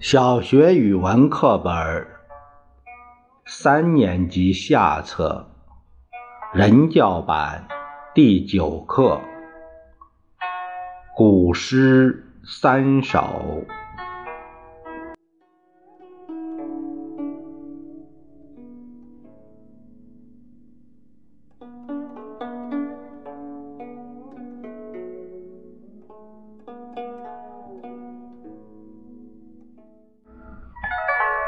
小学语文课本三年级下册人教版第九课古诗三首。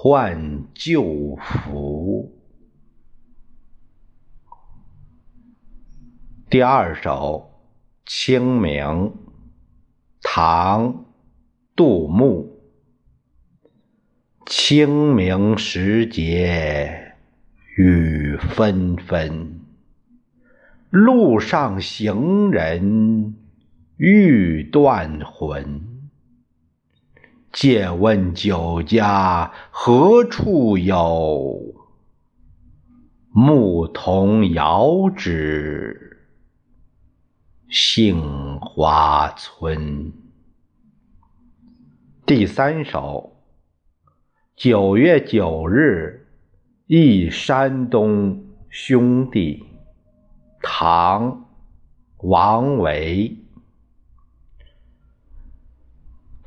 换旧符。第二首《清明》，唐·杜牧。清明时节雨纷纷，路上行人欲断魂。借问酒家何处有？牧童遥指杏花村。第三首《九月九日忆山东兄弟》，唐·王维。